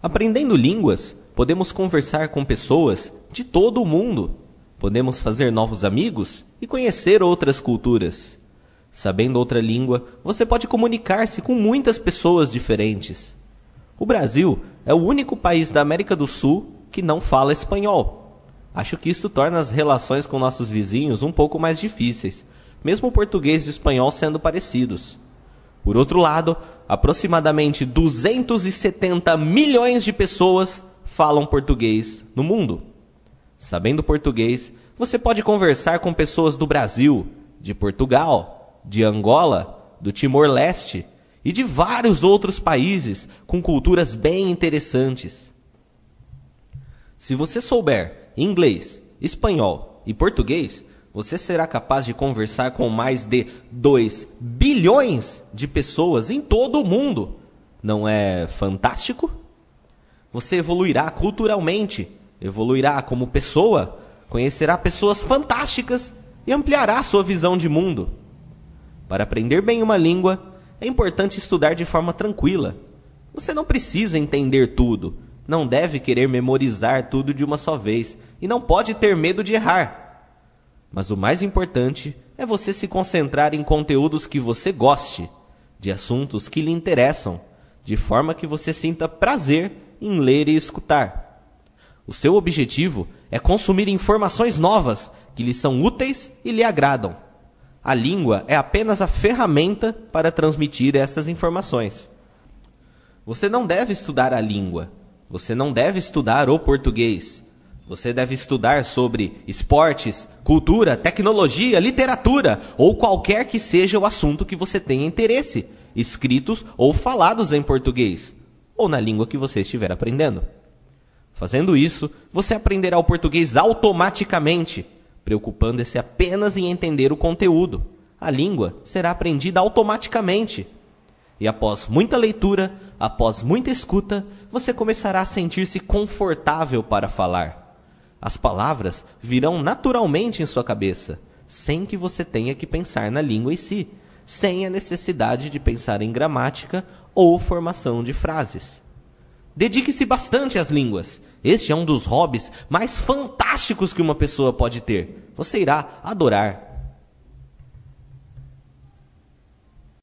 Aprendendo línguas, podemos conversar com pessoas de todo o mundo. Podemos fazer novos amigos e conhecer outras culturas. Sabendo outra língua, você pode comunicar-se com muitas pessoas diferentes. O Brasil é o único país da América do Sul que não fala espanhol. Acho que isso torna as relações com nossos vizinhos um pouco mais difíceis, mesmo o português e o espanhol sendo parecidos. Por outro lado, aproximadamente 270 milhões de pessoas falam português no mundo. Sabendo português, você pode conversar com pessoas do Brasil, de Portugal, de Angola, do Timor-Leste e de vários outros países com culturas bem interessantes. Se você souber inglês, espanhol e português, você será capaz de conversar com mais de 2 bilhões de pessoas em todo o mundo. Não é fantástico? Você evoluirá culturalmente, evoluirá como pessoa, conhecerá pessoas fantásticas e ampliará sua visão de mundo. Para aprender bem uma língua, é importante estudar de forma tranquila. Você não precisa entender tudo, não deve querer memorizar tudo de uma só vez e não pode ter medo de errar. Mas o mais importante é você se concentrar em conteúdos que você goste, de assuntos que lhe interessam, de forma que você sinta prazer em ler e escutar. O seu objetivo é consumir informações novas que lhe são úteis e lhe agradam. A língua é apenas a ferramenta para transmitir essas informações. Você não deve estudar a língua. Você não deve estudar o português. Você deve estudar sobre esportes, cultura, tecnologia, literatura ou qualquer que seja o assunto que você tenha interesse, escritos ou falados em português ou na língua que você estiver aprendendo. Fazendo isso, você aprenderá o português automaticamente, preocupando-se apenas em entender o conteúdo. A língua será aprendida automaticamente. E após muita leitura, após muita escuta, você começará a sentir-se confortável para falar. As palavras virão naturalmente em sua cabeça, sem que você tenha que pensar na língua em si, sem a necessidade de pensar em gramática ou formação de frases. Dedique-se bastante às línguas. Este é um dos hobbies mais fantásticos que uma pessoa pode ter. Você irá adorar.